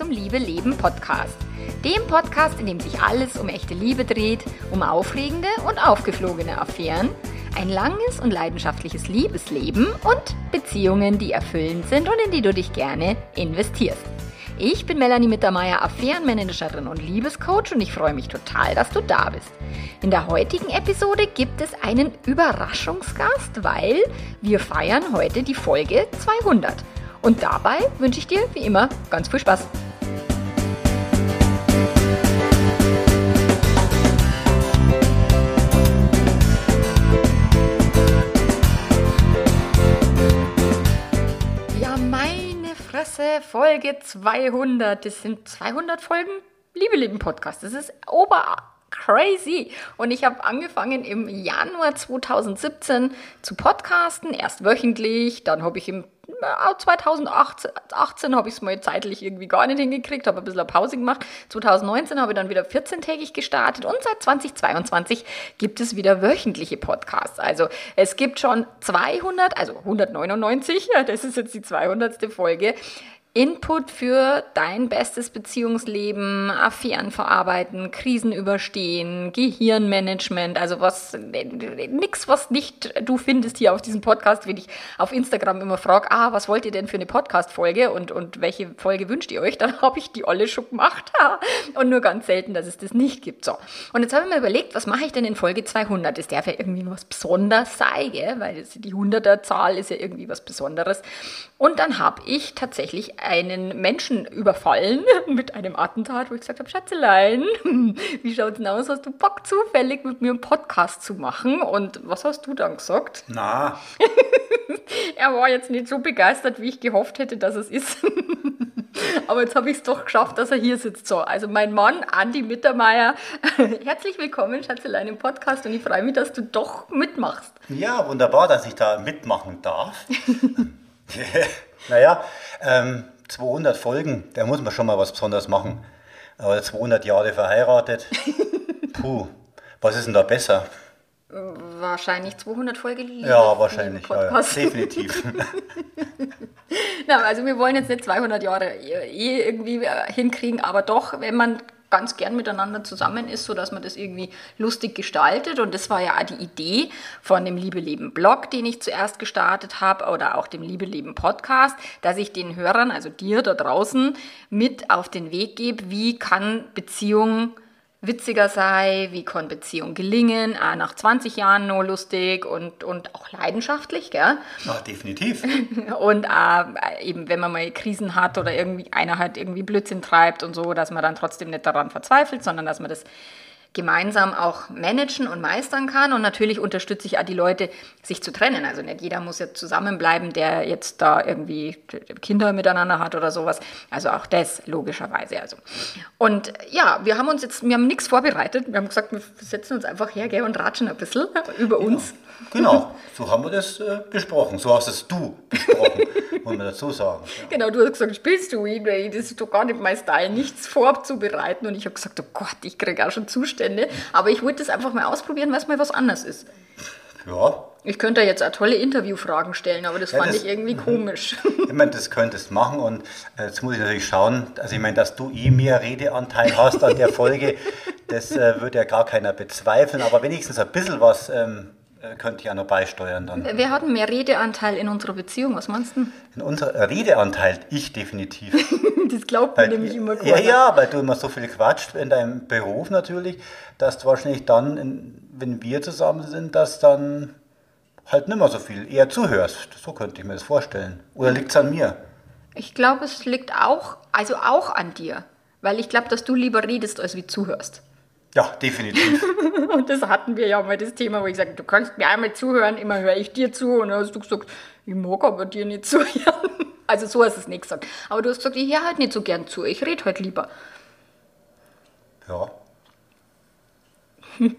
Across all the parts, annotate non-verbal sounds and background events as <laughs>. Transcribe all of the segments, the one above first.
zum Liebe Leben Podcast. Dem Podcast, in dem sich alles um echte Liebe dreht, um aufregende und aufgeflogene Affären, ein langes und leidenschaftliches Liebesleben und Beziehungen, die erfüllend sind und in die du dich gerne investierst. Ich bin Melanie Mittermeier, Affärenmanagerin und Liebescoach und ich freue mich total, dass du da bist. In der heutigen Episode gibt es einen Überraschungsgast, weil wir feiern heute die Folge 200. Und dabei wünsche ich dir wie immer ganz viel Spaß. Ja, meine Fresse, Folge 200. Das sind 200 Folgen Liebe Leben Podcast. Das ist ober crazy. Und ich habe angefangen im Januar 2017 zu podcasten, erst wöchentlich, dann habe ich im 2018 habe ich es mal zeitlich irgendwie gar nicht hingekriegt, habe ein bisschen eine Pause gemacht. 2019 habe ich dann wieder 14-tägig gestartet und seit 2022 gibt es wieder wöchentliche Podcasts. Also es gibt schon 200, also 199, das ist jetzt die 200. Folge, Input für dein bestes Beziehungsleben, Affären verarbeiten, Krisen überstehen, Gehirnmanagement, also was, nix, was nicht du findest hier auf diesem Podcast, wenn ich auf Instagram immer frage, ah, was wollt ihr denn für eine Podcast-Folge und, und welche Folge wünscht ihr euch? Dann <laughs> habe ich die alle schon gemacht. und nur ganz selten, dass es das nicht gibt. So. Und jetzt habe ich mir überlegt, was mache ich denn in Folge 200? Das darf ja irgendwie was Besonderes sein, gell? weil die 100er Zahl ist ja irgendwie was Besonderes. Und dann habe ich tatsächlich einen Menschen überfallen <laughs> mit einem Attentat, wo ich gesagt habe, Schatzelein, <laughs> wie schaut's denn aus? Hast du Bock zufällig mit mir einen Podcast zu machen? Und was hast du dann gesagt? <laughs> Na. er war jetzt nicht so begeistert, wie ich gehofft hätte, dass es ist. Aber jetzt habe ich es doch geschafft, dass er hier sitzt. So, also mein Mann, Andi Mittermeier, herzlich willkommen, Schatzelein, im Podcast und ich freue mich, dass du doch mitmachst. Ja, wunderbar, dass ich da mitmachen darf. <laughs> naja, ähm, 200 Folgen, da muss man schon mal was Besonderes machen. Aber 200 Jahre verheiratet, <laughs> puh, was ist denn da besser? Wahrscheinlich 200 Folge Liebe. Ja, wahrscheinlich, ja, ja, definitiv. <laughs> Na, also wir wollen jetzt nicht 200 Jahre Ehe irgendwie äh, hinkriegen, aber doch, wenn man ganz gern miteinander zusammen ist, so dass man das irgendwie lustig gestaltet. Und das war ja auch die Idee von dem Liebe Leben Blog, den ich zuerst gestartet habe, oder auch dem Liebe Leben Podcast, dass ich den Hörern, also dir da draußen, mit auf den Weg gebe, wie kann Beziehung witziger sei, wie kann Beziehung gelingen, auch nach 20 Jahren nur lustig und, und auch leidenschaftlich, gell? Ja, definitiv. <laughs> Und äh, eben, wenn man mal Krisen hat oder irgendwie einer halt irgendwie Blödsinn treibt und so, dass man dann trotzdem nicht daran verzweifelt, sondern dass man das gemeinsam auch managen und meistern kann. Und natürlich unterstütze ich auch die Leute, sich zu trennen. Also nicht jeder muss ja zusammenbleiben, der jetzt da irgendwie Kinder miteinander hat oder sowas. Also auch das logischerweise. Also. Und ja, wir haben uns jetzt, wir haben nichts vorbereitet. Wir haben gesagt, wir setzen uns einfach her gell, und ratschen ein bisschen <laughs> über uns. Genau, so haben wir das äh, besprochen. So hast es du besprochen, <laughs> muss man dazu sagen. Ja. Genau, du hast gesagt, spielst du ihn? Das ist doch gar nicht mein Style, nichts vorzubereiten. Und ich habe gesagt, oh Gott, ich kriege auch schon Zustände. Aber ich wollte das einfach mal ausprobieren, weil es mal was anderes ist. Ja. Ich könnte jetzt auch tolle Interviewfragen stellen, aber das ja, fand das, ich irgendwie mhm. komisch. <laughs> Ich meine, das könntest du machen und äh, jetzt muss ich natürlich schauen, also ich meine, dass du eh mehr Redeanteil hast an der Folge, <laughs> das äh, würde ja gar keiner bezweifeln, aber wenigstens ein bisschen was ähm, äh, könnte ich ja noch beisteuern dann. Wer hat mehr Redeanteil in unserer Beziehung? Was meinst du? In unserer äh, Redeanteil? Ich definitiv. <laughs> das glaubt man nämlich immer Ja, ja, weil du immer so viel quatscht in deinem Beruf natürlich, dass du wahrscheinlich dann, wenn wir zusammen sind, dass dann halt nicht mehr so viel, eher zuhörst. So könnte ich mir das vorstellen. Oder liegt es an mir? Ich glaube, es liegt auch, also auch an dir. Weil ich glaube, dass du lieber redest, als wie zuhörst. Ja, definitiv. <laughs> und das hatten wir ja mal das Thema, wo ich sage, du kannst mir einmal zuhören, immer höre ich dir zu. Und dann hast du gesagt, ich mag aber dir nicht <laughs> zuhören. Also so hast du es nicht gesagt. Aber du hast gesagt, ich höre halt nicht so gern zu, ich rede halt lieber. Ja. <laughs>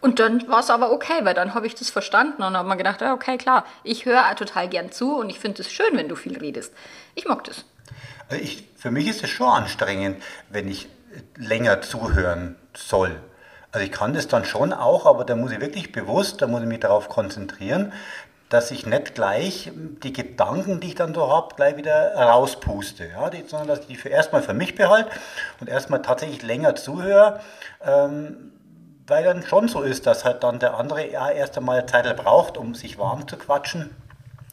Und dann war es aber okay, weil dann habe ich das verstanden und habe mir gedacht, ja, okay, klar, ich höre total gern zu und ich finde es schön, wenn du viel redest. Ich mag das. Also ich, für mich ist es schon anstrengend, wenn ich länger zuhören soll. Also ich kann das dann schon auch, aber da muss ich wirklich bewusst, da muss ich mich darauf konzentrieren, dass ich nicht gleich die Gedanken, die ich dann so habe, gleich wieder rauspuste, ja, sondern dass ich die für erstmal für mich behalte und erstmal tatsächlich länger zuhöre, ähm, weil dann schon so ist, dass halt dann der andere ja erst einmal Zeit braucht, um sich warm zu quatschen.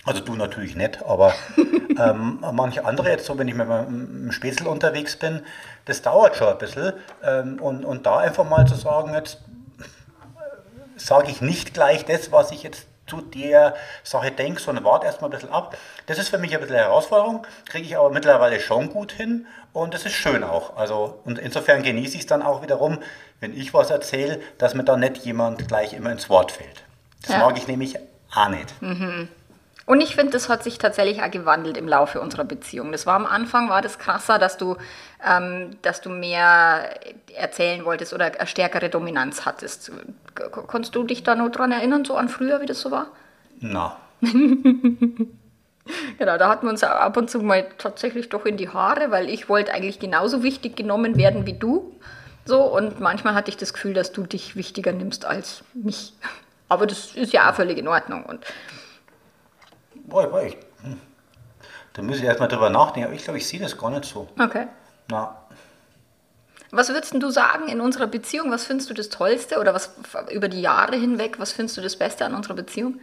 Also du natürlich nicht, aber <laughs> ähm, manche andere jetzt so, wenn ich mit meinem Spätzle unterwegs bin, das dauert schon ein bisschen. Ähm, und, und da einfach mal zu sagen, jetzt sage ich nicht gleich das, was ich jetzt zu der Sache denke, sondern warte erstmal ein bisschen ab. Das ist für mich ein bisschen eine Herausforderung, kriege ich aber mittlerweile schon gut hin und das ist schön auch. Also, und insofern genieße ich es dann auch wiederum, wenn ich was erzähle, dass mir da nicht jemand gleich immer ins Wort fällt. Das ja. mag ich nämlich auch nicht. Mhm. Und ich finde, das hat sich tatsächlich auch gewandelt im Laufe unserer Beziehung. Das war am Anfang, war das krasser, dass du, ähm, dass du mehr erzählen wolltest oder eine stärkere Dominanz hattest. Konntest du dich da noch dran erinnern, so an früher, wie das so war? Na. <laughs> genau, da hatten wir uns ab und zu mal tatsächlich doch in die Haare, weil ich wollte eigentlich genauso wichtig genommen werden wie du. So, und manchmal hatte ich das Gefühl, dass du dich wichtiger nimmst als mich. Aber das ist ja auch völlig in Ordnung. Und boah, boah, ich, hm. da muss ich erstmal drüber nachdenken, aber ich glaube, ich sehe das gar nicht so. Okay. Na. Was würdest du sagen in unserer Beziehung? Was findest du das Tollste oder was über die Jahre hinweg, was findest du das Beste an unserer Beziehung?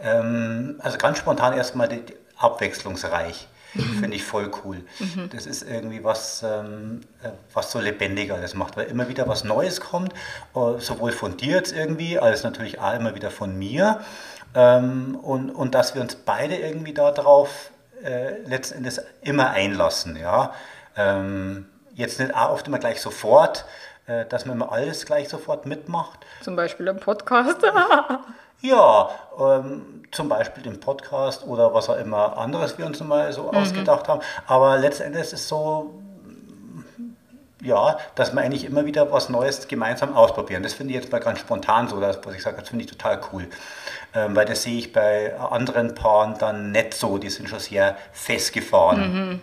Ähm, also ganz spontan erstmal die, die abwechslungsreich. Mhm. Finde ich voll cool. Mhm. Das ist irgendwie was, ähm, äh, was so lebendiger das macht, weil immer wieder was Neues kommt, äh, sowohl von dir jetzt irgendwie, als natürlich auch immer wieder von mir. Ähm, und, und dass wir uns beide irgendwie darauf äh, letzten Endes immer einlassen. Ja? Ähm, jetzt nicht auch oft immer gleich sofort, äh, dass man immer alles gleich sofort mitmacht. Zum Beispiel im Podcast. <laughs> ja, ähm, zum Beispiel im Podcast oder was auch immer anderes wir uns mal so mhm. ausgedacht haben. Aber letztendlich ist es so, ja, dass wir eigentlich immer wieder was Neues gemeinsam ausprobieren. Das finde ich jetzt mal ganz spontan so, dass, was ich sage, das finde ich total cool. Ähm, weil das sehe ich bei anderen Paaren dann nicht so, die sind schon sehr festgefahren. Mhm.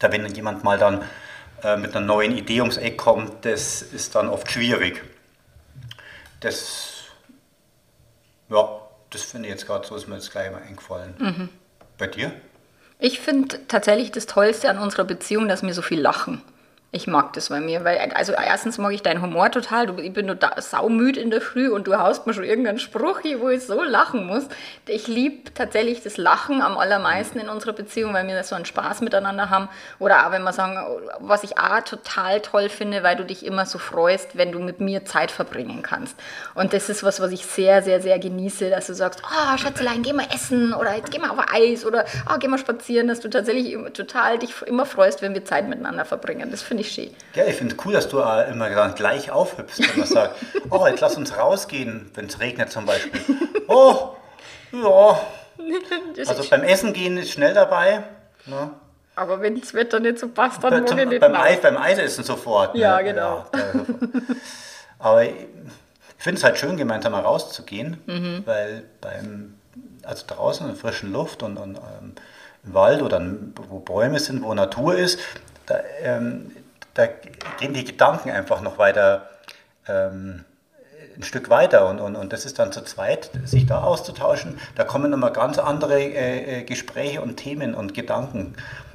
Da wenn jemand mal dann äh, mit einer neuen Idee ums Eck kommt, das ist dann oft schwierig. Das, ja, das finde ich jetzt gerade so, ist mir jetzt gleich mal eingefallen. Mhm. Bei dir? Ich finde tatsächlich das Tollste an unserer Beziehung, dass wir so viel lachen. Ich mag das bei mir, weil, also erstens mag ich deinen Humor total. Du, ich bin nur da, saumüd in der Früh und du haust mir schon irgendeinen Spruch hier, wo ich so lachen muss. Ich liebe tatsächlich das Lachen am allermeisten in unserer Beziehung, weil wir so einen Spaß miteinander haben. Oder auch wenn wir sagen, was ich auch total toll finde, weil du dich immer so freust, wenn du mit mir Zeit verbringen kannst. Und das ist was, was ich sehr, sehr, sehr genieße, dass du sagst, oh Schatzelein, geh mal essen oder jetzt geh mal auf Eis oder oh, geh mal spazieren, dass du tatsächlich total dich immer freust, wenn wir Zeit miteinander verbringen. Das finde finde ich schön. Ja, ich finde es cool, dass du äh, immer gleich aufhüpfst, wenn man sagt, <laughs> oh, jetzt lass uns rausgehen, wenn es regnet zum Beispiel. Oh, ja. <laughs> Also beim Essen gehen ist schnell dabei. Ne? Aber wenn das Wetter nicht so passt, dann muss ich nicht beim, Eis, beim Eisessen sofort. Ne? Ja, genau. Ja, Aber ich finde es halt schön, gemeinsam mal rauszugehen, mhm. weil beim, also draußen in der frischen Luft und, und ähm, im Wald oder wo Bäume sind, wo Natur ist, da, ähm, da gehen die Gedanken einfach noch weiter, ähm, ein Stück weiter und, und, und das ist dann zu zweit, sich da auszutauschen. Da kommen nochmal ganz andere äh, äh, Gespräche und Themen und Gedanken.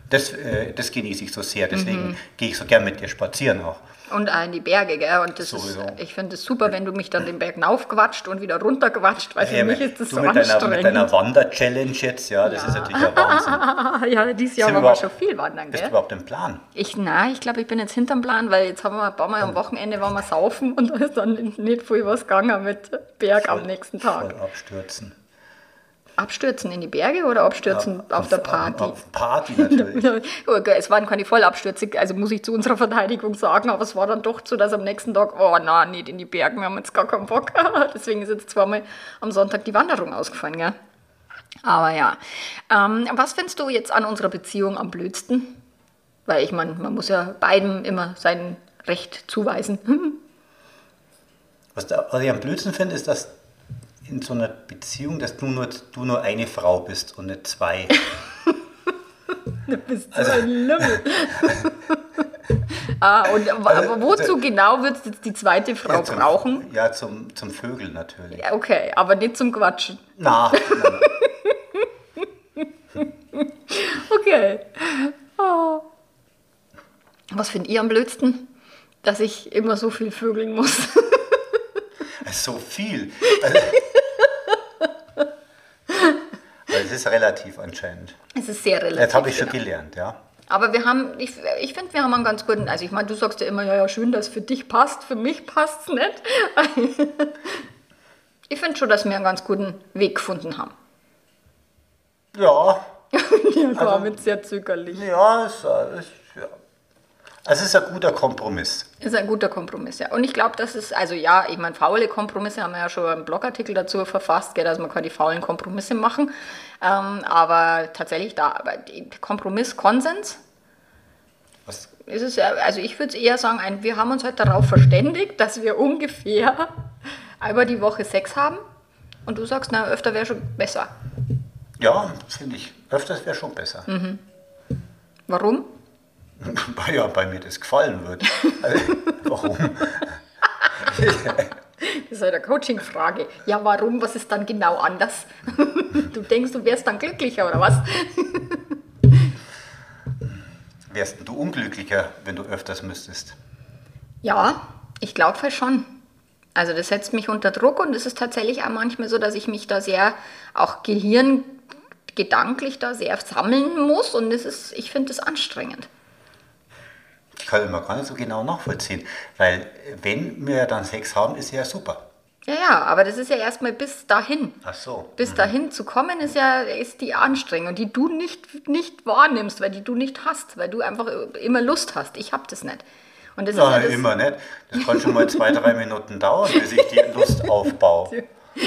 Das, äh, das genieße ich so sehr, deswegen mhm. gehe ich so gern mit dir spazieren auch. Und auch in die Berge, gell? Und das ist, ich finde es super, wenn du mich dann den Berg raufquatscht und wieder runterquatscht, weil für ja, mich ist das so mit anstrengend. Deiner, mit deiner Wander-Challenge jetzt, ja, das ja. ist natürlich ein Wahnsinn. <laughs> ja, dieses Jahr waren wir schon viel wandern, gell? Bist du überhaupt im Plan? Ich, nein, ich glaube, ich bin jetzt hinterm Plan, weil jetzt haben wir ein paar Mal am Wochenende waren wir saufen und da ist dann nicht viel was gegangen mit Berg voll, am nächsten Tag. Voll abstürzen. Abstürzen in die Berge oder abstürzen ja, auf, der Party? Auf Party natürlich. <laughs> es waren keine Vollabstürze, also muss ich zu unserer Verteidigung sagen, aber es war dann doch so, dass am nächsten Tag, oh nein, nicht in die Berge, wir haben jetzt gar keinen Bock. <laughs> Deswegen ist jetzt zweimal am Sonntag die Wanderung ausgefallen, gell? Aber ja. Ähm, was findest du jetzt an unserer Beziehung am blödsten? Weil ich meine, man muss ja beiden immer sein Recht zuweisen. <laughs> was, da, was ich am blödsten finde, ist, dass in so einer Beziehung, dass du nur, du nur eine Frau bist und nicht zwei. <laughs> du bist so ein also- Lümmel. <laughs> ah, und also, wozu also- genau würdest du jetzt die zweite Frau ja, zum, brauchen? Ja, zum, zum Vögeln natürlich. Ja, okay, aber nicht zum Quatschen. Na, <laughs> okay. Oh. Was findet ihr am blödsten? Dass ich immer so viel vögeln muss. so viel. Also, ist relativ anscheinend. Es ist sehr relativ. Jetzt habe ich schon genau. gelernt, ja. Aber wir haben, ich, ich finde, wir haben einen ganz guten, also ich meine, du sagst ja immer, ja, ja, schön, dass für dich passt, für mich passt es nicht. <laughs> Ich finde schon, dass wir einen ganz guten Weg gefunden haben. Ja, <laughs> Ja, war mit sehr zögerlich. ja, es, es. Also es ist ein guter Kompromiss. Ist ein guter Kompromiss, ja. Und ich glaube, das ist, also ja, ich meine, faule Kompromisse haben wir ja schon einen Blogartikel dazu verfasst, gell, dass man keine faulen Kompromisse machen. Ähm, aber tatsächlich da, Kompromiss, Konsens, Was, ist es ja, also ich würde es eher sagen, ein, wir haben uns halt darauf verständigt, dass wir <laughs> ungefähr einmal die Woche Sex haben. Und du sagst, na, öfter wäre schon besser. ja, finde ich. Öfters wäre schon besser. Warum? <laughs> Ja bei mir das gefallen wird. Also, warum? <laughs> Das ist eine Coaching-Frage. Ja, warum? Was ist dann genau anders? <laughs> Du denkst, du wärst dann glücklicher oder was? Wärst du unglücklicher, wenn du öfters müsstest? Ja, ich glaube schon. Also das setzt mich unter Druck und es ist tatsächlich auch manchmal so, dass ich mich da sehr, auch Gehirn gedanklich da sehr sammeln muss und das ist, ich finde das anstrengend. Ich kann immer gar nicht so genau nachvollziehen. Weil wenn wir dann Sex haben, ist ja super. Ja, ja, aber das ist ja erstmal bis dahin. Ach so. Bis dahin zu kommen ist ja ist die Anstrengung, die du nicht, nicht wahrnimmst, weil die du nicht hast, weil du einfach immer Lust hast. Ich habe das nicht. Und das ist ja das, immer nicht. Das kann schon mal zwei, drei Minuten dauern, bis ich die Lust <laughs> aufbaue. <laughs>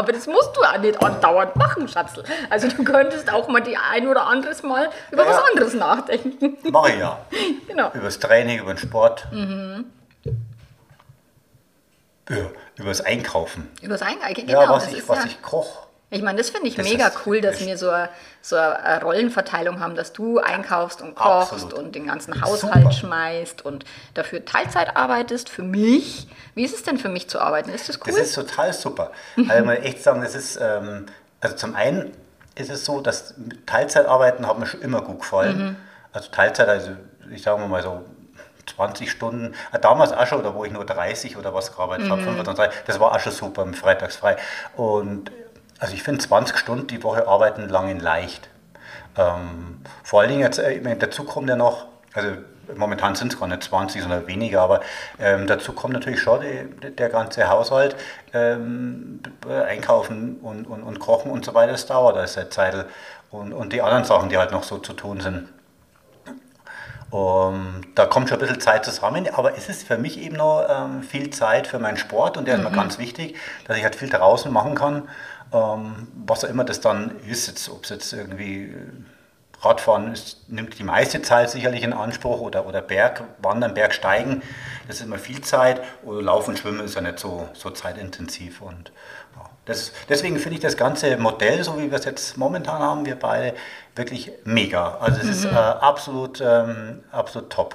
Aber das musst du auch nicht andauernd machen, Schatzel. Also du könntest auch mal die ein oder anderes Mal über Ja, was anderes nachdenken. Mache ich ja. <laughs> genau. Über das Training, über den Sport. Ja, über das Einkaufen. Über das Einkaufen, genau. Ja, was das ich, was ja, ich koche. Ich meine, das finde ich Das mega cool, dass wir so eine, so eine Rollenverteilung haben, dass du einkaufst und kochst Absolut. und den ganzen Haushalt Super. schmeißt und dafür Teilzeit arbeitest. Für mich, wie ist es denn für mich zu arbeiten? Ist das cool? Das ist total super. Also mal echt sagen, das ist, ähm, also zum einen ist es so, dass Teilzeitarbeiten hat mir schon immer gut gefallen. Also Teilzeit, also ich sage mal so 20 Stunden, äh, damals auch schon, da wo ich nur 30 oder was gearbeitet habe, 25, das war auch schon super, Freitags frei. Und also ich finde 20 Stunden die Woche arbeiten lange leicht. Ähm, vor allen Dingen jetzt, äh, dazu kommt ja noch, also momentan sind es gar nicht 20, sondern weniger, aber ähm, dazu kommt natürlich schon die, der ganze Haushalt, ähm, b- einkaufen und, und, und kochen und so weiter, das dauert alles seit Zeit. Und, und die anderen Sachen, die halt noch so zu tun sind. Um, da kommt schon ein bisschen Zeit zusammen, aber es ist für mich eben noch ähm, viel Zeit für meinen Sport und der ist mir ganz wichtig, dass ich halt viel draußen machen kann, ähm, was auch immer das dann ist, jetzt, ob es jetzt irgendwie äh, Radfahren ist, nimmt die meiste Zeit sicherlich in Anspruch oder, oder Bergwandern, Bergsteigen, das ist immer viel Zeit oder Laufen, Schwimmen ist ja nicht so, so zeitintensiv und ja, das, deswegen finde ich das ganze Modell, so wie wir es jetzt momentan haben, wir beide, wirklich mega. Also es ist äh, absolut, ähm, absolut top.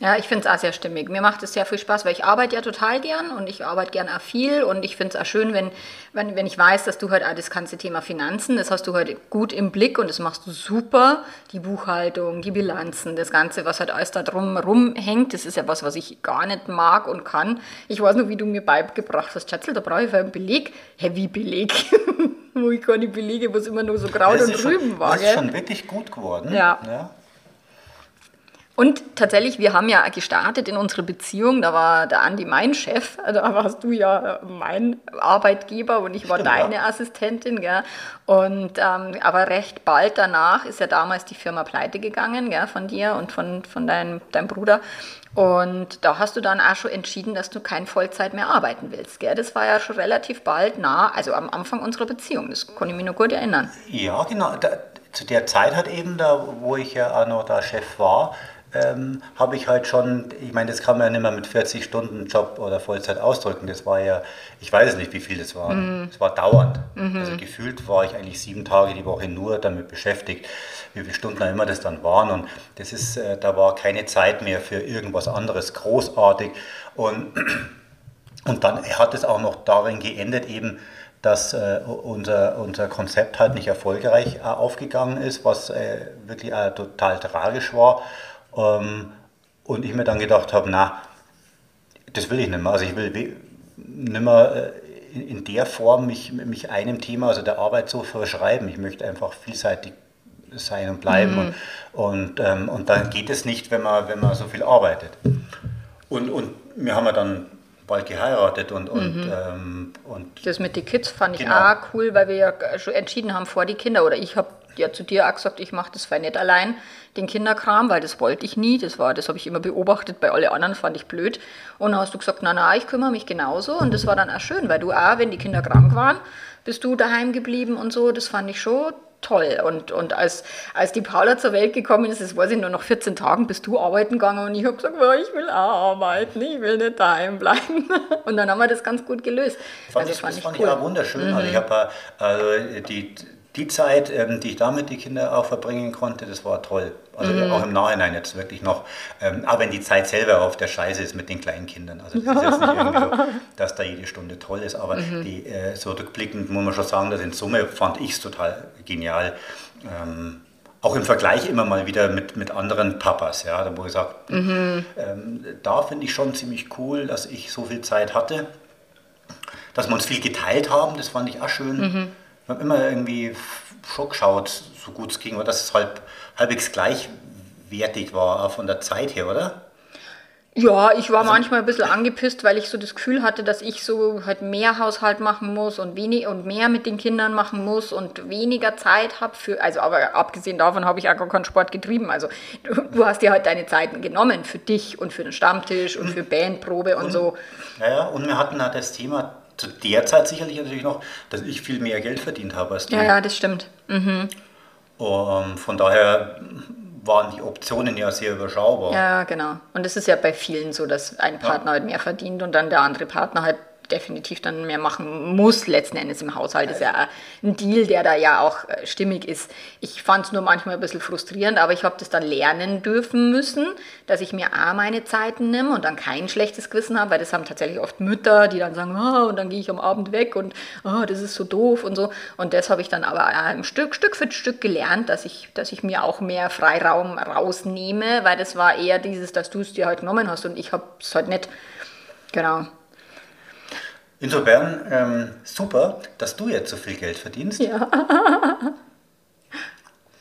Ja, ich finde es auch sehr stimmig. Mir macht es sehr viel Spaß, weil ich arbeite ja total gern und ich arbeite gern auch viel und ich finde es auch schön, wenn, wenn, wenn ich weiß, dass du halt auch das ganze Thema Finanzen, das hast du heute gut im Blick und das machst du super. Die Buchhaltung, die Bilanzen, das Ganze, was halt alles da drum rumhängt, das ist ja was, was ich gar nicht mag und kann. Ich weiß nur, wie du mir beigebracht hast, Schatzel, da brauche ich für einen Beleg. Hä, wie Beleg? <laughs> Wo ich gar nicht belege, wo es immer nur so Kraut Das und ist schon- Rüben war, Das ist schon wirklich gut geworden. Ja. ja. Und tatsächlich, wir haben ja gestartet in unsere Beziehung, da war der Andi mein Chef, <laughs> da warst du ja mein Arbeitgeber und ich war Stimmt, deine ja. Assistentin, gell? Und ähm, aber recht bald danach ist ja damals die Firma pleite gegangen, gell, von dir und von, von deinem, deinem Bruder. Und da hast du dann auch schon entschieden, dass du kein Vollzeit mehr arbeiten willst, gell? Das war ja schon relativ bald nah, also am Anfang unserer Beziehung, das kann ich mich noch gut erinnern. Ja, genau. Da, zu der Zeit hat eben, da, wo ich ja auch noch da Chef war, ähm, habe ich halt schon, ich meine, das kann man ja nicht mehr mit 40 Stunden Job oder Vollzeit ausdrücken. Das war ja, ich weiß nicht, wie viel das war. Es war dauernd. Also gefühlt war ich eigentlich sieben Tage die Woche nur damit beschäftigt, wie viele Stunden auch immer das dann waren. Und das ist, äh, da war keine Zeit mehr für irgendwas anderes großartig. Und <clears throat> Und dann hat es auch noch darin geendet, eben, dass äh, unser, unser Konzept halt nicht erfolgreich äh, aufgegangen ist, was äh, wirklich äh, total tragisch war. Ähm, und ich mir dann gedacht habe, na, das will ich nicht mehr. Also ich will nicht mehr äh, in der Form mich, mich einem Thema, also der Arbeit so verschreiben. Ich möchte einfach vielseitig sein und bleiben. Mhm. Und, und, ähm, und dann geht es nicht, wenn man, wenn man so viel arbeitet. Und, und wir haben ja dann bald geheiratet und, und, mhm. ähm, und das mit den Kids fand ich genau. auch cool, weil wir ja schon entschieden haben vor die Kinder oder ich habe ja zu dir auch gesagt, ich mache das für nicht allein, den Kinderkram, weil das wollte ich nie. Das war, das habe ich immer beobachtet, bei allen anderen fand ich blöd. Und dann hast du gesagt, na na, ich kümmere mich genauso. Und das war dann auch schön, weil du auch, wenn die Kinder krank waren, bist du daheim geblieben und so. Das fand ich schon toll. Und, und als, als die Paula zur Welt gekommen ist, das weiß ich nur noch 14 Tagen, bist du arbeiten gegangen und ich habe gesagt, oh, ich will arbeiten, ich will nicht daheim bleiben. <laughs> Und dann haben wir das ganz gut gelöst. Fand also, ich, das fand, das fand ich, cool. auch wunderschön. Mhm. Also ich habe also die, die Zeit, ähm, die ich da mit den Kindern auch verbringen konnte, das war toll. Also mhm. auch im Nachhinein jetzt wirklich noch, ähm, auch wenn die Zeit selber auf der Scheiße ist mit den kleinen Kindern. Also das ist jetzt nicht irgendwie so, <laughs> dass da jede Stunde toll ist, aber mhm. die, äh, so rückblickend muss man schon sagen, dass in Summe fand ich es total genial. Ähm, auch im Vergleich immer mal wieder mit, mit anderen Papas, ja, wo ich sage, mhm. ähm, da finde ich schon ziemlich cool, dass ich so viel Zeit hatte. Dass wir uns viel geteilt haben, das fand ich auch schön. Mhm wir haben immer irgendwie schon geschaut, so gut es ging, oder dass es halb, halbwegs gleichwertig war, auch von der Zeit her, oder? Ja, ich war also, manchmal ein bisschen angepisst, weil ich so das Gefühl hatte, dass ich so halt mehr Haushalt machen muss und wenig und mehr mit den Kindern machen muss und weniger Zeit habe für, also aber abgesehen davon habe ich auch gar keinen Sport getrieben. Also du, du, hast dir halt deine Zeiten genommen für dich und für den Stammtisch und für Bandprobe und, und so. Ja, und wir hatten halt das Thema zu der Zeit sicherlich natürlich noch, dass ich viel mehr Geld verdient habe als du. Ja, ja, das stimmt. Mhm. Um, von daher waren die Optionen ja sehr überschaubar. Ja, genau. Und es ist ja bei vielen so, dass ein Partner ja. halt mehr verdient und dann der andere Partner halt definitiv dann mehr machen muss, letzten Endes im Haushalt. Das ist ja ein Deal, der da ja auch äh, stimmig ist. Ich fand es nur manchmal ein bisschen frustrierend, aber ich habe das dann lernen dürfen müssen, dass ich mir A, meine Zeiten nehme und dann kein schlechtes Gewissen habe, weil das haben tatsächlich oft Mütter, die dann sagen, oh, und dann gehe ich am Abend weg und oh, das ist so doof und so. Und das habe ich dann aber ein Stück, Stück für Stück gelernt, dass ich, dass ich mir auch mehr Freiraum rausnehme, weil das war eher dieses, dass du es dir halt genommen hast und ich habe es halt nicht. Genau. Insofern ähm, super, dass du jetzt so viel Geld verdienst. Ja. <laughs>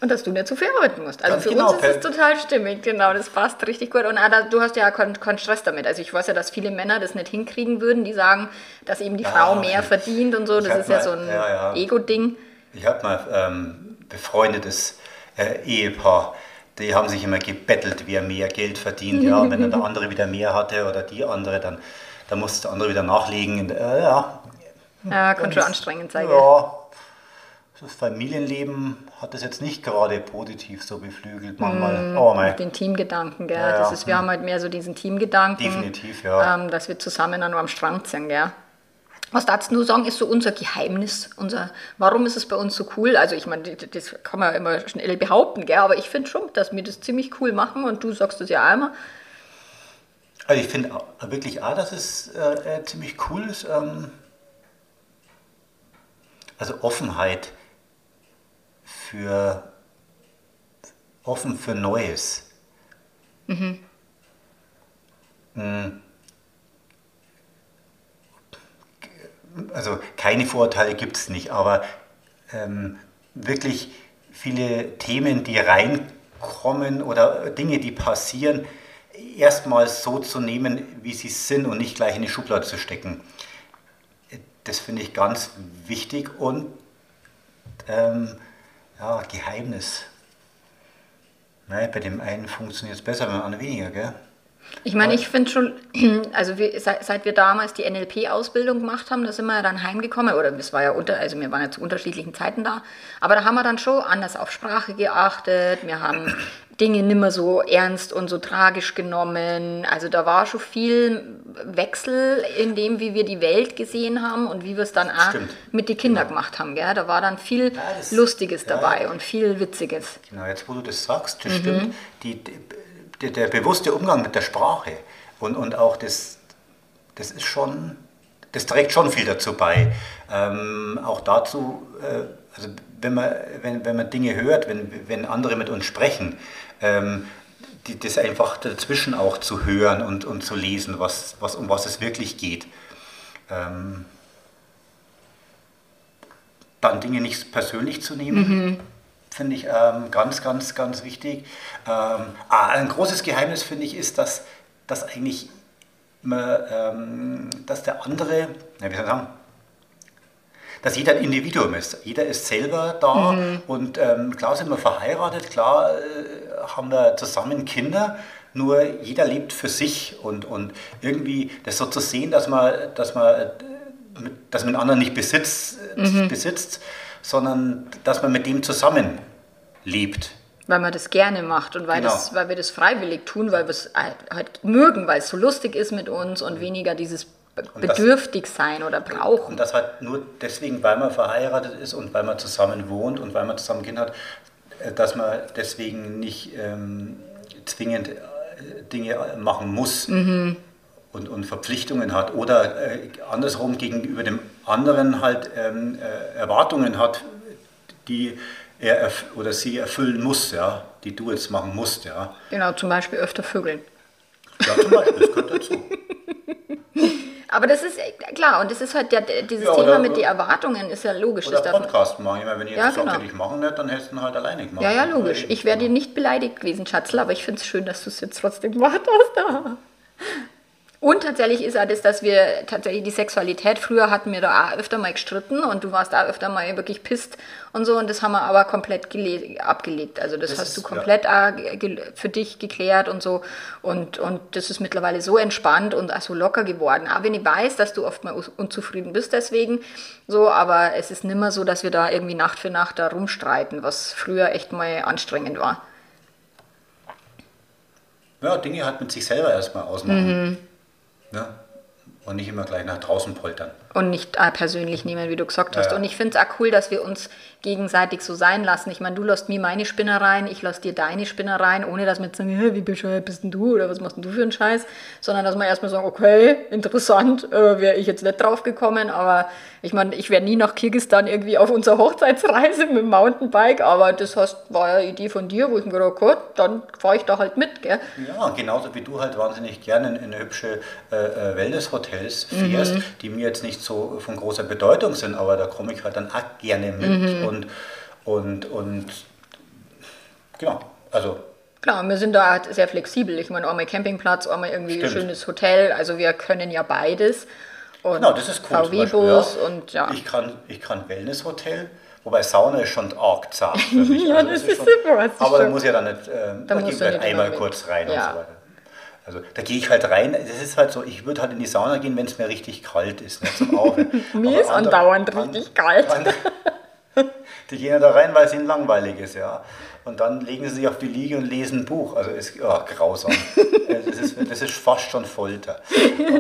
Und dass du nicht zu viel arbeiten musst. Also Ganz für genau, uns ist es total stimmig, genau, das passt richtig gut. Und Ada, du hast ja keinen kein Stress damit. Also ich weiß ja, dass viele Männer das nicht hinkriegen würden, die sagen, dass eben die ja, Frau mehr ich, verdient und so. Das ist mal, ja so ein ja, ja. Ego-Ding. Ich habe mal ähm, befreundetes äh, Ehepaar, die haben sich immer gebettelt, wer mehr Geld verdient. Ja, wenn dann der <laughs> andere wieder mehr hatte oder die andere, dann da muss der andere wieder nachlegen. Äh, ja, ja kann schon anstrengend sein. Ja, das Familienleben hat das jetzt nicht gerade positiv so beflügelt manchmal. Mm, oh, mein. Den Teamgedanken, gell? Ja, das ist, wir haben halt mehr so diesen Teamgedanken. Definitiv, ja. Ähm, dass wir zusammen an am Strang sind, gell? Was darfst du sagen, ist so unser Geheimnis? Unser, warum ist es bei uns so cool? Also ich meine, das kann man immer schnell behaupten, gell? aber ich finde schon, dass wir das ziemlich cool machen und du sagst das ja einmal. Also ich finde wirklich auch, dass es äh, äh, ziemlich cool ist. Ähm, also Offenheit für offen für Neues. Mhm. Hm. Also keine Vorurteile gibt es nicht, aber ähm, wirklich viele Themen, die reinkommen oder Dinge, die passieren, erstmal so zu nehmen, wie sie sind und nicht gleich in die Schublade zu stecken. Das finde ich ganz wichtig und ähm, ja, Geheimnis. Nein, bei dem einen funktioniert es besser, beim anderen weniger, gell? Ich meine, ich finde schon, <clears throat> also wir, seit, seit, wir damals die NLP-Ausbildung gemacht haben, da sind wir ja dann heimgekommen, oder es war ja unter, also wir waren ja zu unterschiedlichen Zeiten da, aber da haben wir dann schon anders auf Sprache geachtet, wir haben <clears throat> Dinge nicht mehr so ernst und so tragisch genommen. Also da war schon viel Wechsel in dem, wie wir die Welt gesehen haben und wie wir es dann auch Stimmt. mit den Kindern genau. gemacht haben. Gell? Da war dann viel ja, das, Lustiges ja, dabei und viel Witziges. Genau, jetzt wo du das sagst, das mhm. stimmt. Die, die, der bewusste Umgang mit der Sprache und, und auch das, das ist schon das trägt schon viel dazu bei. Ähm, auch dazu, äh, also wenn man, wenn, wenn man Dinge hört, wenn, wenn andere mit uns sprechen, ähm, die, das einfach dazwischen auch zu hören und, und zu lesen, was, was, um was es wirklich geht. Ähm, dann Dinge nicht persönlich zu nehmen, mhm. Finde ich ähm, ganz, ganz, ganz wichtig. Ähm, ah, ein großes Geheimnis, finde ich, ist, dass, dass eigentlich man, ähm, dass der andere, na, wie soll ich sagen, dass jeder ein Individuum ist. Jeder ist selber da mhm. und ähm, klar sind wir verheiratet, klar äh, haben wir zusammen Kinder, nur jeder lebt für sich und, und irgendwie das so zu sehen, dass man, dass man, äh, dass man anderen nicht besitzt, mhm. besitzt, sondern dass man mit dem zusammen lebt. Weil man das gerne macht und weil, genau. das, weil wir das freiwillig tun, weil wir es halt, halt mögen, weil es so lustig ist mit uns und weniger dieses bedürftig das, sein oder brauchen. Und das halt nur deswegen, weil man verheiratet ist und weil man zusammen wohnt und weil man zusammen Kinder hat, äh, dass man deswegen nicht ähm, zwingend äh, Dinge machen muss mhm. Und, und Verpflichtungen hat oder äh, andersrum gegenüber dem anderen halt ähm, äh, Erwartungen hat, die er oder sie erfüllen muss, ja, die du jetzt machen musst. Ja. Genau, zum Beispiel öfter Vögeln. Ja, zum Beispiel, das gehört dazu. <laughs> Aber das ist klar, und das ist halt der, dieses ja, Thema mit den Erwartungen, ist ja logisch. Oder Podcast machen. Ich meine, wenn ich jetzt ja, genau. ich machen nicht, dann hättest du ihn halt alleine gemacht. Ja, ja, logisch. Ich wäre dir nicht beleidigt gewesen, Schatzl, aber ich finde es schön, dass du es jetzt trotzdem gemacht hast. <laughs> Und tatsächlich ist auch das, dass wir tatsächlich die Sexualität, früher hatten wir da auch öfter mal gestritten und du warst da öfter mal wirklich pisst und so und das haben wir aber komplett abgelegt. Also das, das hast ist, du komplett ja. für dich geklärt und so und, und das ist mittlerweile so entspannt und auch so locker geworden. Auch wenn ich weiß, dass du oft mal unzufrieden bist deswegen so, aber es ist nimmer so, dass wir da irgendwie Nacht für Nacht da rumstreiten, was früher echt mal anstrengend war. Ja, Dinge halt mit sich selber erstmal ausmachen. Mhm. Ne? Und nicht immer gleich nach draußen poltern. Und nicht äh, persönlich nehmen, wie du gesagt hast. Ja. Und ich finde es auch cool, dass wir uns gegenseitig so sein lassen. Ich meine, du lässt mir meine Spinnereien, ich lasse dir deine Spinnereien, ohne dass wir jetzt sagen, wie bescheuert bist denn du oder was machst denn du für einen Scheiß, sondern dass wir erstmal sagen, okay, interessant, äh, wäre ich jetzt nicht drauf gekommen, aber ich meine, ich wäre nie nach Kirgistan irgendwie auf unserer Hochzeitsreise mit dem Mountainbike, aber das heißt, war ja eine Idee von dir, wo ich mir gedacht habe, dann fahre ich da halt mit. Gell? Ja, genauso wie du halt wahnsinnig gerne in, in hübsche äh, äh Wellness-Hotels fährst, mhm. die mir jetzt nicht so von großer Bedeutung sind, aber da komme ich halt dann auch gerne mit mhm. und, und, und genau, also Klar, wir sind da sehr flexibel. Ich meine, einmal Campingplatz, einmal irgendwie Stimmt. ein schönes Hotel. Also wir können ja beides. Und genau, das ist cool. VW-Bus ja. und ja. Ich kann, ich kann Wellness-Hotel, wobei Sauna ist schon arg zart für <laughs> mich. ja, also das, das ist, schon, super. aber da muss ja dann nicht, äh, da, da gehe ich halt einmal kurz rein ja. und so weiter. Also da gehe ich halt rein. Das ist halt so, ich würde halt in die Sauna gehen, wenn es mir richtig kalt ist. Nicht zum <laughs> Mir ist andauernd richtig kalt. <laughs> die gehen ja da rein, weil es ihnen langweilig ist, ja und dann legen sie sich auf die Liege und lesen ein Buch. Also ist oh, grausam. <laughs> das, ist, das ist fast schon Folter.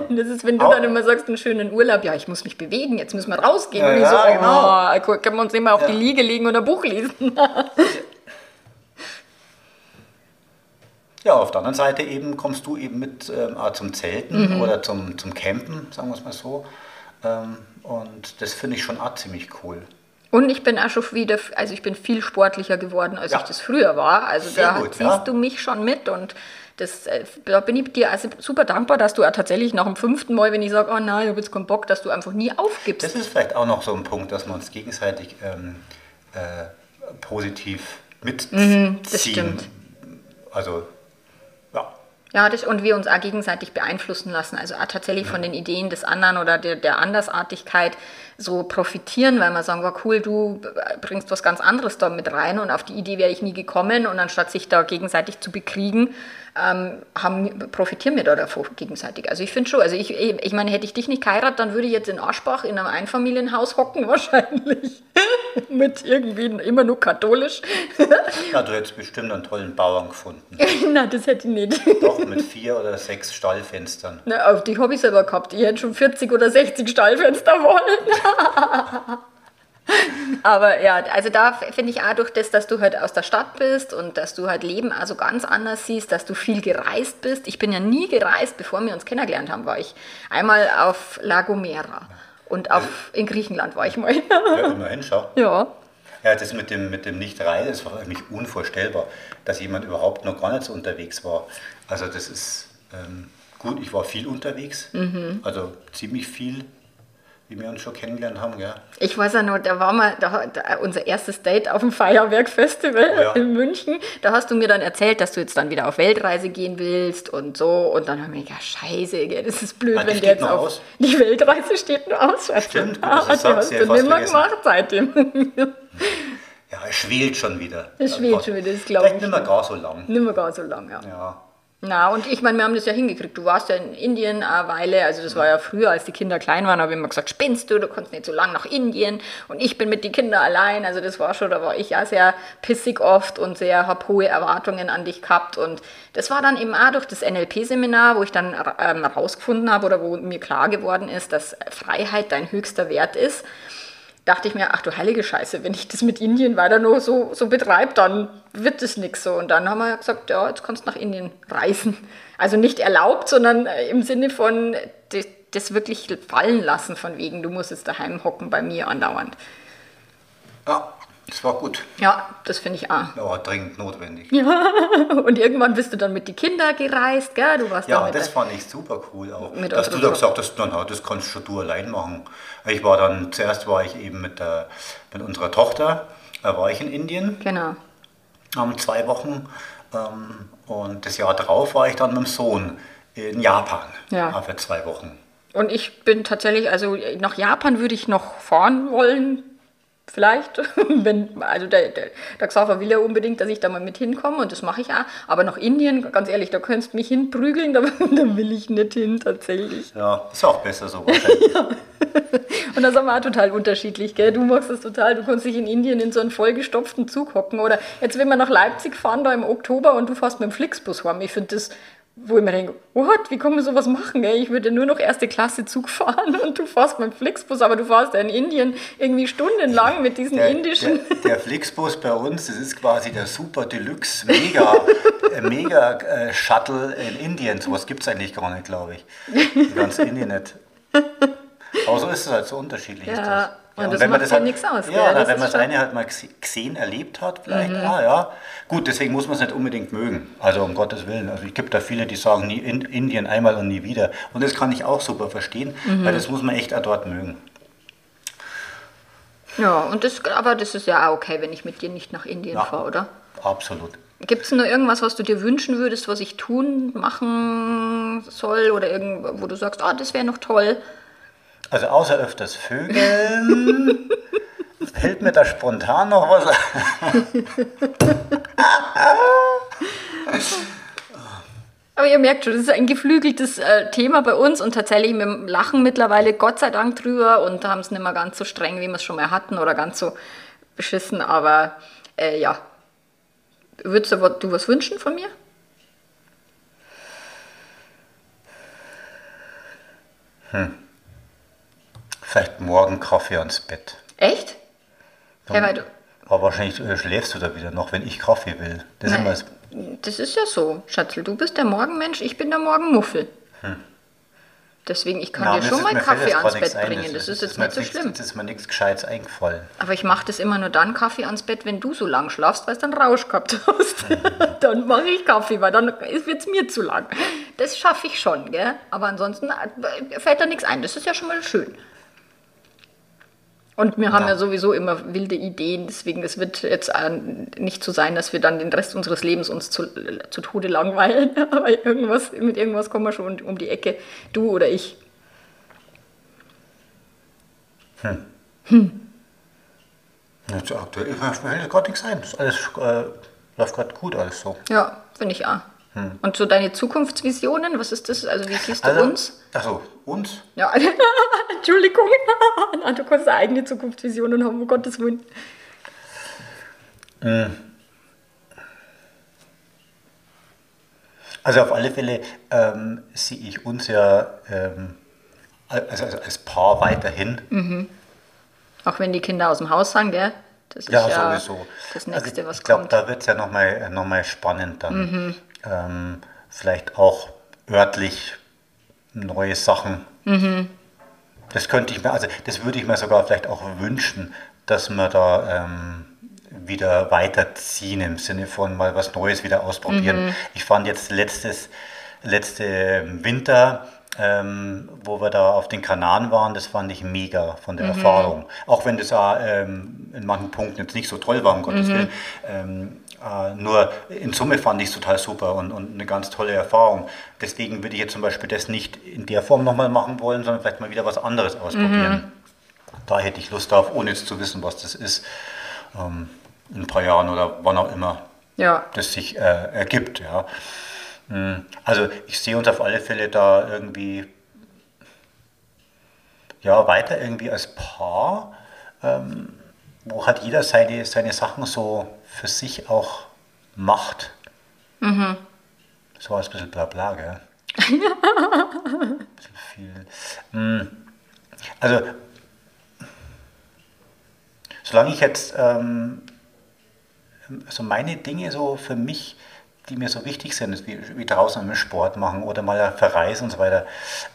das ist, wenn du Auch, dann immer sagst, einen schönen Urlaub, ja, ich muss mich bewegen, jetzt müssen wir rausgehen. Ja, und ich so, ja, genau. oh, können wir uns immer auf ja. die Liege legen und ein Buch lesen. Ja, auf der anderen Seite eben kommst du eben mit ähm, zum Zelten mhm. oder zum, zum Campen, sagen wir es mal so. Ähm, und das finde ich schon auch ziemlich cool. Und ich bin auch schon wieder, also ich bin viel sportlicher geworden, als ja. ich das früher war. Also Sehr da gut, ziehst ja. du mich schon mit und das, äh, da bin ich dir also super dankbar, dass du auch tatsächlich nach dem fünften Mal, wenn ich sage, oh nein, ich habe jetzt keinen Bock, dass du einfach nie aufgibst. Das ist vielleicht auch noch so ein Punkt, dass wir uns gegenseitig ähm, äh, positiv mitziehen. Mhm, das stimmt. Also ja, das, und wir uns auch gegenseitig beeinflussen lassen. Also auch tatsächlich von den Ideen des anderen oder der, der Andersartigkeit so profitieren, weil man sagen, war cool, du bringst was ganz anderes da mit rein und auf die Idee wäre ich nie gekommen und anstatt sich da gegenseitig zu bekriegen, ähm, haben, profitieren wir da davon gegenseitig. Also ich finde schon, also ich, ich meine, hätte ich dich nicht geheiratet, dann würde ich jetzt in Aschbach in einem Einfamilienhaus hocken <laughs> wahrscheinlich. <laughs> Mit irgendwie immer nur katholisch. ja, du hättest bestimmt einen tollen Bauern gefunden. <laughs> Nein, das hätte ich nicht. Doch, mit vier oder sechs Stallfenstern. Na, auf die habe ich selber gehabt. Ich hätte schon 40 oder 60 Stallfenster wollen. <laughs> Aber ja, also da finde ich auch durch das, dass du halt aus der Stadt bist und dass du halt Leben also ganz anders siehst, dass du viel gereist bist. Ich bin ja nie gereist, bevor wir uns kennengelernt haben, war ich einmal auf La Gomera und auf, in Griechenland war ich mal. Ja, immerhin, schau. ja. Ja, das mit dem, mit dem Nicht-Reisen, das war für mich unvorstellbar, dass jemand überhaupt noch gar nicht so unterwegs war. Also das ist ähm, gut, ich war viel unterwegs, also ziemlich viel, wie wir uns schon kennengelernt haben. Gell? Ich weiß ja noch, da war mal da, da, unser erstes Date auf dem Feuerwerkfestival Oh ja. in München. Da hast du mir dann erzählt, dass du jetzt dann wieder auf Weltreise gehen willst und so. Und dann haben wir gedacht, scheiße, gell, das ist blöd, Ah, wenn der jetzt auf... aus? Die Weltreise steht noch aus. Stimmt, gut, ah, dass du die hast ja, du nimmer vergessen. gemacht seitdem. Ja, es schwelt schon wieder. Es schwelt schon wieder, das glaub ich. Vielleicht nicht mehr gar so lang. Nimmer gar so lange, ja. Ja. Na, und ich meine, wir haben das ja hingekriegt. Du warst ja in Indien eine Weile, also das war ja früher, als die Kinder klein waren, habe ich immer gesagt, spinnst du, du kannst nicht so lang nach Indien und ich bin mit den Kindern allein. Also das war schon, da war ich ja sehr pissig oft und sehr, habe hohe Erwartungen an dich gehabt. Und das war dann eben auch durch das NLP-Seminar, wo ich dann ähm, herausgefunden habe oder wo mir klar geworden ist, dass Freiheit dein höchster Wert ist dachte ich mir, ach du heilige Scheiße, wenn ich das mit Indien weiter nur so, so betreibe, dann wird das nichts so. Und dann haben wir gesagt, ja, jetzt kannst du nach Indien reisen. Also nicht erlaubt, sondern äh, im Sinne von das, das wirklich fallen lassen, von wegen, du musst jetzt daheim hocken bei mir andauernd. ja, das war gut. Ja, das finde ich auch. Ja, dringend notwendig. <laughs> Und irgendwann bist du dann mit den Kindern gereist, gell? Du warst Ja, das fand ich super cool auch. Mit dass du da gesagt hast, na, na, das kannst schon du allein machen. Ich war dann, zuerst war ich eben mit, der, mit unserer Tochter, da war ich in Indien, Genau. um zwei Wochen. Ähm, und das Jahr darauf war ich dann mit dem Sohn in Japan Ja. für zwei Wochen. Und ich bin tatsächlich, also nach Japan würde ich noch fahren wollen. Vielleicht, <laughs> wenn, also der, der, der Xaver will ja unbedingt, dass ich da mal mit hinkomme und das mache ich auch. Aber nach Indien, ganz ehrlich, da könntest du mich hinprügeln, <laughs> da, da will ich nicht hin tatsächlich. Ja, ist auch besser so wahrscheinlich. <laughs> Und da sind wir auch total unterschiedlich, gell? Du magst das total, du kannst dich in Indien in so einen vollgestopften Zug hocken. Oder jetzt, wenn wir nach Leipzig fahren, da im Oktober und du fährst mit dem Flixbus heim. Ich finde das, wo ich mir denke, what, wie kann man sowas machen, gell? Ich würde nur noch erste Klasse Zug fahren <laughs> und du fährst mit dem Flixbus, aber du fährst ja in Indien irgendwie stundenlang mit diesen Der, indischen... der, der Flixbus bei uns, das ist quasi der Super Deluxe Mega, äh, Mega äh, Shuttle in Indien. Sowas gibt es eigentlich gar nicht, glaube ich. In ganz Indien nicht. Aber so ist es halt so unterschiedlich. ist Ja, das. und das wenn man macht halt, ja nichts aus, Ja, gell? na, Das wenn man das Mhm. eine halt mal gesehen, erlebt hat, vielleicht, ah ja. Gut, deswegen muss man es nicht unbedingt mögen. Also um Gottes Willen. Also es gibt da viele, die sagen, nie in Indien einmal und nie wieder. Und das kann ich auch super verstehen, Mhm. weil das muss man echt auch dort mögen. Ja, und das, aber das ist ja auch okay, wenn ich mit dir nicht nach Indien Ja. fahre, oder? Absolut. Gibt es noch irgendwas, was du dir wünschen würdest, was ich tun, machen soll oder irgendwo, wo du sagst, ah, das wäre noch toll? Also außer öfters Vögeln, <laughs> fällt mir da spontan noch was ein. Aber ihr merkt schon, das ist ein geflügeltes äh, Thema bei uns und tatsächlich wir lachen mittlerweile Gott sei Dank drüber und haben es nicht mehr ganz so streng, wie wir es schon mal hatten oder ganz so beschissen. Aber äh, ja, würdest du, du was wünschen von mir? Vielleicht morgen Kaffee ans Bett. Echt? Ja, weil du, Aber wahrscheinlich äh, schläfst du da wieder noch, wenn ich Kaffee will. Das ist Nein. immer das, Das ist ja so, Schatzel. Du bist der Morgenmensch, ich bin der Morgenmuffel. Deswegen, ich kann Na, dir schon ist- mal Kaffee ans Bett nichts ein. bringen. Das ist jetzt nicht so nichts- schlimm. Das ist mir nichts Gescheites eingefallen. Aber ich mache das immer nur dann Kaffee ans Bett, wenn du so lang schlafst, weil du dann Rausch gehabt hast. <laughs> dann mache ich Kaffee, weil dann wird es mir zu lang. Das schaffe ich schon, gell? Aber ansonsten äh, fällt da nichts ein. Das ist ja schon mal schön. Und wir haben Ja. ja sowieso immer wilde Ideen, deswegen es wird jetzt äh, nicht so sein, dass wir dann den Rest unseres Lebens uns zu, zu Tode langweilen. <laughs> Aber irgendwas, mit irgendwas kommen wir schon um die Ecke, du oder ich. Jetzt aktuell fällt gerade nichts ein. Das alles äh, läuft gerade gut alles so. Ja, finde ich auch. Und so deine Zukunftsvisionen, was ist das? Also wie siehst du Also, uns? Achso, uns? Ja, <laughs> Entschuldigung. <laughs> Nein, du kannst eigene Zukunftsvisionen haben, um Gottes Willen. Also auf alle Fälle ähm, sehe ich uns ja ähm, also, also als Paar weiterhin. Auch wenn die Kinder aus dem Haus sind, gell? Das ist Ja, ja, sowieso. das Nächste, also, was ich glaube, kommt. da wird es ja nochmal noch mal spannend dann. Ähm, vielleicht auch örtlich neue Sachen. Das könnte ich mir, also das würde ich mir sogar vielleicht auch wünschen, dass wir da ähm, wieder weiterziehen im Sinne von mal was Neues wieder ausprobieren. Ich fand jetzt letztes, letzte Winter, ähm, wo wir da auf den Kanaren waren, das fand ich mega von der Erfahrung. Auch wenn das auch, ähm, in manchen Punkten jetzt nicht so toll war, um Gottes Willen. Äh, nur in Summe fand ich es total super und, und eine ganz tolle Erfahrung. Deswegen würde ich jetzt zum Beispiel das nicht in der Form nochmal machen wollen, sondern vielleicht mal wieder was anderes ausprobieren. Da hätte ich Lust drauf, ohne jetzt zu wissen, was das ist. Ähm, in ein paar Jahren oder wann auch immer Ja, das sich äh, ergibt. Ja. Mm, Also ich sehe uns auf alle Fälle da irgendwie ja, weiter irgendwie als Paar, ähm, wo halt jeder seine, seine Sachen so für sich auch macht. So als ein bisschen Blabla, gell? ein bisschen viel. Mm, Also, solange ich jetzt ähm, so meine Dinge so für mich, die mir so wichtig sind, wie, wie draußen einmal Sport machen oder mal verreisen und so weiter,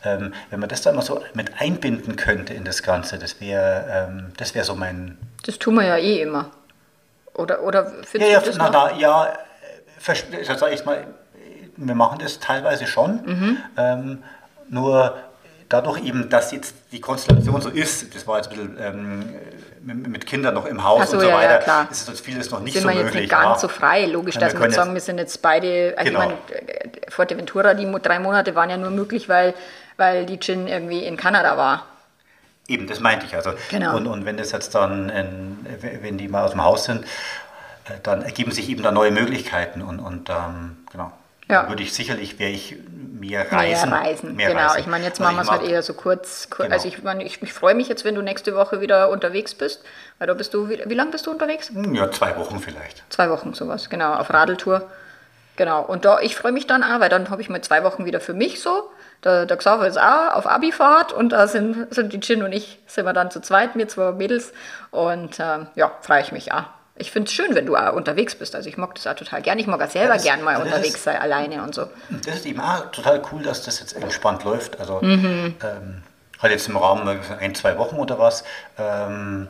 ähm, wenn man das dann mal so mit einbinden könnte in das Ganze, das wäre ähm, das wäre so mein... das tun wir ja eh immer. Oder, oder Ja, findest ja, du das na, noch? na, ja äh, das sag ich mal, wir machen das teilweise schon, Mhm. ähm, nur dadurch eben, dass jetzt die Konstellation so ist, das war jetzt ein bisschen ähm, mit, Kindern noch im Haus so, und so ja, ja, weiter, klar. ist jetzt vieles noch nicht sind so wir jetzt möglich. nicht ganz ja. so frei. Logisch, Ja, dass wir sagen, jetzt- wir sind jetzt beide, also Genau. ich meine, äh, Fuerteventura, die drei Monate waren ja nur möglich, weil, weil die Gin irgendwie in Kanada war. Eben, das meinte ich. Also. Genau. Und, und wenn das jetzt dann, in, wenn die mal aus dem Haus sind, äh, dann ergeben sich eben da neue Möglichkeiten und, und ähm, genau. Ja. Dann würde ich sicherlich, wäre ich mehr reisen. Mehr reisen, mehr genau. reisen. Ich meine, jetzt Also machen wir es halt eher so kurz. kur- Genau. Also ich meine, ich, ich freue mich jetzt, wenn du nächste Woche wieder unterwegs bist, weil da bist du, wie, wie lange bist du unterwegs? Hm, Ja, zwei Wochen vielleicht. Zwei Wochen sowas, genau, auf Radeltour. Genau, und da, ich freue mich dann auch, weil dann habe ich mal zwei Wochen wieder für mich so. Der, der Xaver ist auch auf Abifahrt und da sind, sind die Gin und ich, sind wir dann zu zweit, mir zwei Mädels. Und ähm, ja, freue ich mich auch. Ich finde es schön, wenn du auch unterwegs bist. Also ich mag das auch total gern. Ich mag auch selber das- gern mal unterwegs sein, alleine und so. Das ist eben auch total cool, dass das jetzt entspannt läuft. Also Mhm. ähm, halt jetzt im Rahmen ein, zwei Wochen oder was. Ähm,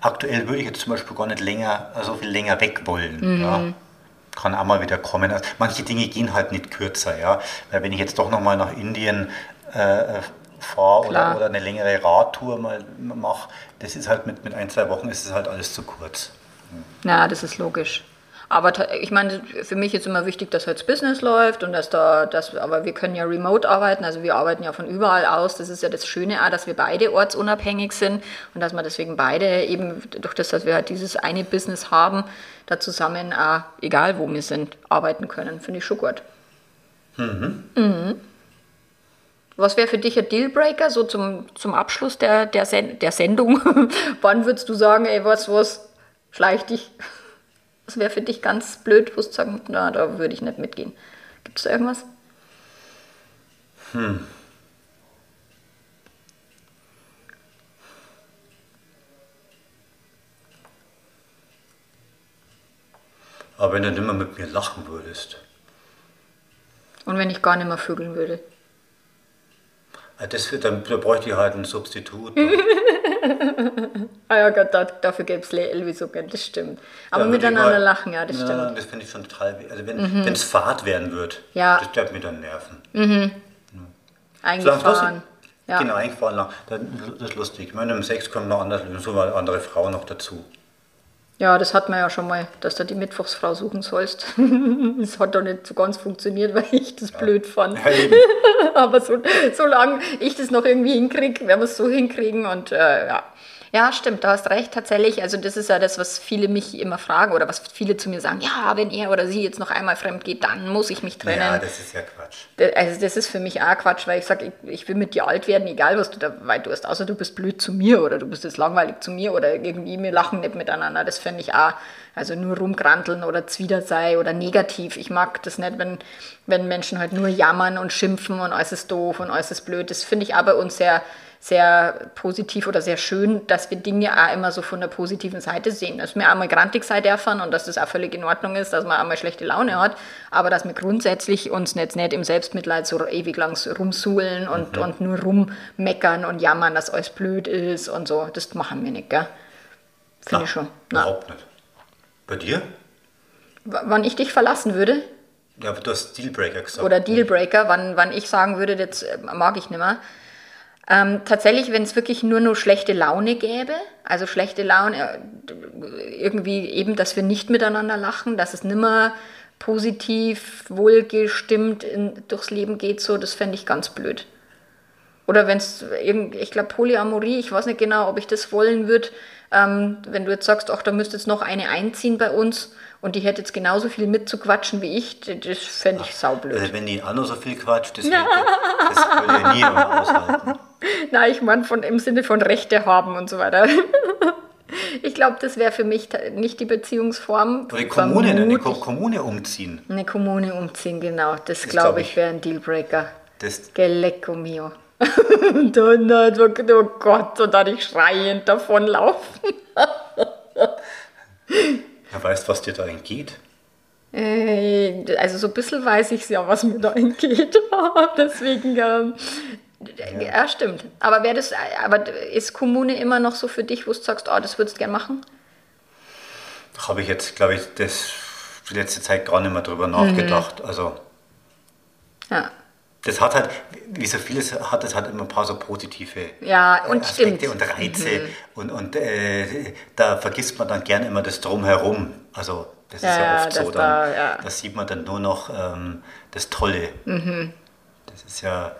aktuell würde ich jetzt zum Beispiel gar nicht länger, so viel länger weg wollen. Mhm. Ja. Kann auch mal wieder kommen. Also manche Dinge gehen halt nicht kürzer, ja. Weil wenn ich jetzt doch nochmal nach Indien äh, fahre oder, oder eine längere Radtour mal mache, das ist halt mit, mit ein, zwei Wochen ist es halt alles zu kurz. Ja, das ist logisch. Aber ich meine, für mich ist immer wichtig, dass halt das Business läuft und dass da, dass, aber wir können ja remote arbeiten, also wir arbeiten ja von überall aus. Das ist ja das Schöne auch, dass wir beide ortsunabhängig sind und dass wir deswegen beide eben durch das, dass wir halt dieses eine Business haben, da zusammen auch, egal wo wir sind, arbeiten können. Finde ich schon gut. Mhm. Was wäre für dich ein Dealbreaker, so zum, zum Abschluss der, der, Sen der Sendung? <laughs> Wann würdest du sagen, ey, was, was, schleich dich? Was wäre für dich ganz blöd, wo du sagen, na, da würde ich nicht mitgehen. Gibt es da irgendwas? Aber wenn du nicht mehr mit mir lachen würdest, Und wenn ich gar nicht mehr vögeln würde? Das wird, dann da bräuchte ich halt ein Substitut. <laughs> Ah ja Gott, da, dafür gäbe es Lösungen, das stimmt. Aber Ja, miteinander mal- lachen, ja, das ja, stimmt. Mhm. Das finde ich schon total. Also wenn es Fahrt werden wird, Ja. das wird mir dann nerven. Eingefahren. Ja. Genau, eingefahren lang. Dann, das ist lustig. Ich meine, um sechs kommen noch andere, so mal andere Frauen noch dazu. Ja, das hat man ja schon mal, dass du die Mittwochsfrau suchen sollst. <laughs> das hat doch nicht so ganz funktioniert, weil ich das blöd fand. Ja. <laughs> Aber so, solange ich das noch irgendwie hinkriege, werden wir es so hinkriegen und äh, ja. Ja, stimmt, du hast recht, tatsächlich. Also, das ist ja das, was viele mich immer fragen oder was viele zu mir sagen: Ja, wenn er oder sie jetzt noch einmal fremd geht, dann muss ich mich trennen. Ja, das ist ja Quatsch. Also das ist für mich auch Quatsch, weil ich sage, ich, ich will mit dir alt werden, egal was du dabei tust, außer du bist blöd zu mir oder du bist jetzt langweilig zu mir oder irgendwie wir lachen nicht miteinander. Das finde ich auch, also nur rumgranteln oder zwider sei oder negativ. Ich mag das nicht, wenn, wenn Menschen halt nur jammern und schimpfen und alles ist doof und alles ist blöd. Das finde ich auch bei uns sehr, sehr positiv oder sehr schön, dass wir Dinge auch immer so von der positiven Seite sehen. Dass wir einmal grantig sein dürfen und dass das auch völlig in Ordnung ist, dass man einmal schlechte Laune hat, aber dass wir grundsätzlich uns jetzt nicht im Selbstmitleid so ewig lang rumsuhlen und, mhm. und nur rummeckern und jammern, dass alles blöd ist und so. Das machen wir nicht, gell? Finde ich schon. Überhaupt nicht. Bei dir? W wann ich dich verlassen würde? Ja, aber du hast Dealbreaker gesagt. Oder Dealbreaker, wann, wann ich sagen würde, jetzt mag ich nicht mehr. Ähm, tatsächlich, wenn es wirklich nur nur schlechte Laune gäbe, also schlechte Laune, äh, irgendwie eben, dass wir nicht miteinander lachen, dass es nimmer positiv, wohlgestimmt in, durchs Leben geht, so, das fände ich ganz blöd. Oder wenn es, ich glaube, Polyamorie, ich weiß nicht genau, ob ich das wollen würde, ähm, wenn du jetzt sagst, ach, da müsste jetzt noch eine einziehen bei uns und die hätte jetzt genauso viel mitzuquatschen wie ich, das fände ich saublöd. Also wenn die auch noch so viel quatscht, das, <laughs> das, das würde ja nie aushalten. Nein, ich meine im Sinne von Rechte haben und so weiter. <laughs> Ich glaube, das wäre für mich nicht die Beziehungsform. Oder die Kommune, eine Kommune umziehen. Eine Kommune umziehen, genau. Das, das glaube ich, wäre ein Dealbreaker. Das Gelecco mio. <laughs> dann, oh Gott, und dann ich schreiend davonlaufen. Weißt du, was dir da entgeht? Äh, also so ein bisschen weiß ich ja, was mir da entgeht. <laughs> Deswegen, ähm, ja. ja. stimmt. Aber, das, aber ist Kommune immer noch so für dich, wo du sagst, oh, das würdest du gerne machen? Habe ich jetzt, glaube ich, das die letzte Zeit gar nicht mehr drüber nachgedacht. Mhm. Also. Ja das hat halt, wie so vieles hat es halt immer ein paar so positive ja, und Aspekte stimmt. und Reize. Mhm. Und, und äh, da vergisst man dann gerne immer das Drumherum. Also das ja, ist ja oft so. Dann, da, ja. da sieht man dann nur noch ähm, das Tolle. Mhm. Das ist ja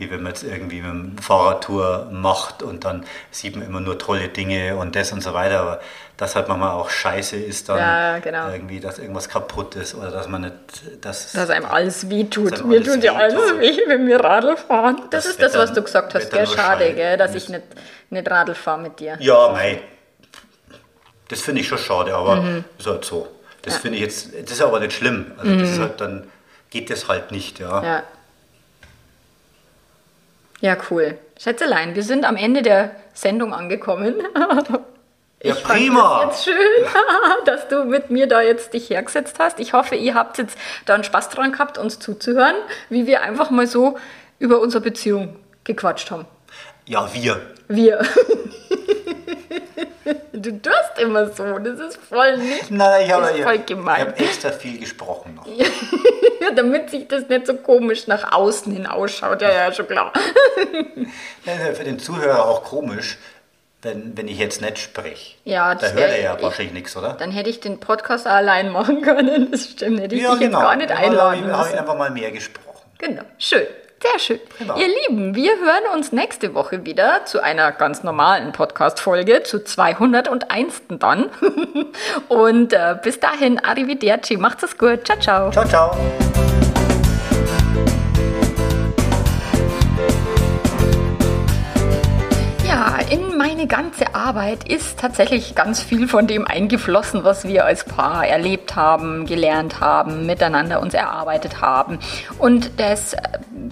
wie wenn man jetzt irgendwie eine Fahrradtour macht und dann sieht man immer nur tolle Dinge und das und so weiter. Aber dass halt manchmal auch scheiße ist, dann ja, genau. irgendwie, dass irgendwas kaputt ist oder dass man nicht. Dass, dass einem alles weh tut. Mir tut ja alles weh, wenn wir Radl fahren. Das, das ist das, was du gesagt hast, gell? Schade, gell, dass ich nicht, nicht Radl fahre mit dir. Ja, mei. Das finde ich schon schade, aber mhm. ist halt so. Das ja. finde ich jetzt, das ist aber nicht schlimm. Also mhm. das ist halt dann geht das halt nicht, ja. ja. Ja, cool. Schätzelein, wir sind am Ende der Sendung angekommen. <laughs> Ja, ich prima. Fand es jetzt schön, <laughs> dass du mit mir da jetzt dich hergesetzt hast. Ich hoffe, ihr habt jetzt da einen Spaß dran gehabt, uns zuzuhören, wie wir einfach mal so über unsere Beziehung gequatscht haben. Ja, wir. Wir. <laughs> <laughs> Du tust immer so, das ist voll nicht. Nein, ich habe hab extra viel gesprochen noch. <laughs> ja, damit sich das nicht so komisch nach außen hin ausschaut. Ja, ja, schon klar. <laughs> für den Zuhörer auch komisch, wenn, wenn ich jetzt nicht spreche. Ja, da hört er ja wahrscheinlich nichts, oder? Dann hätte ich den Podcast allein machen können. Das stimmt. Hätte ich ja, dich genau. jetzt gar nicht einladen müssen. habe ich einfach mal mehr gesprochen. Genau, schön. Sehr schön. Genau. Ihr Lieben, wir hören uns nächste Woche wieder zu einer ganz normalen Podcast-Folge, zu 201. dann. <laughs> Und äh, bis dahin, arrivederci, macht's es gut. Ciao, ciao. Ciao, ciao. Meine ganze Arbeit ist tatsächlich ganz viel von dem eingeflossen, was wir als Paar erlebt haben, gelernt haben, miteinander uns erarbeitet haben. Und das äh,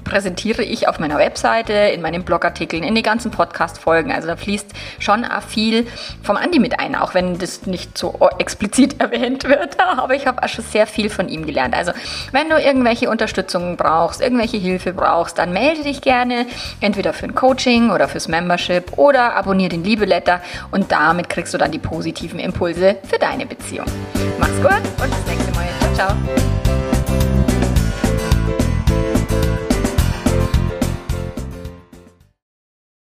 präsentiere ich auf meiner Webseite, in meinen Blogartikeln, in den ganzen Podcast-Folgen. Also da fließt schon viel vom Andi mit ein, auch wenn das nicht so explizit <laughs> erwähnt wird. Aber ich habe auch schon sehr viel von ihm gelernt. Also wenn du irgendwelche Unterstützung brauchst, irgendwelche Hilfe brauchst, dann melde dich gerne, entweder für ein Coaching oder fürs Membership oder abonniere den Liebeletter und damit kriegst du dann die positiven Impulse für deine Beziehung. Mach's gut und bis nächste Mal. Ciao, ciao.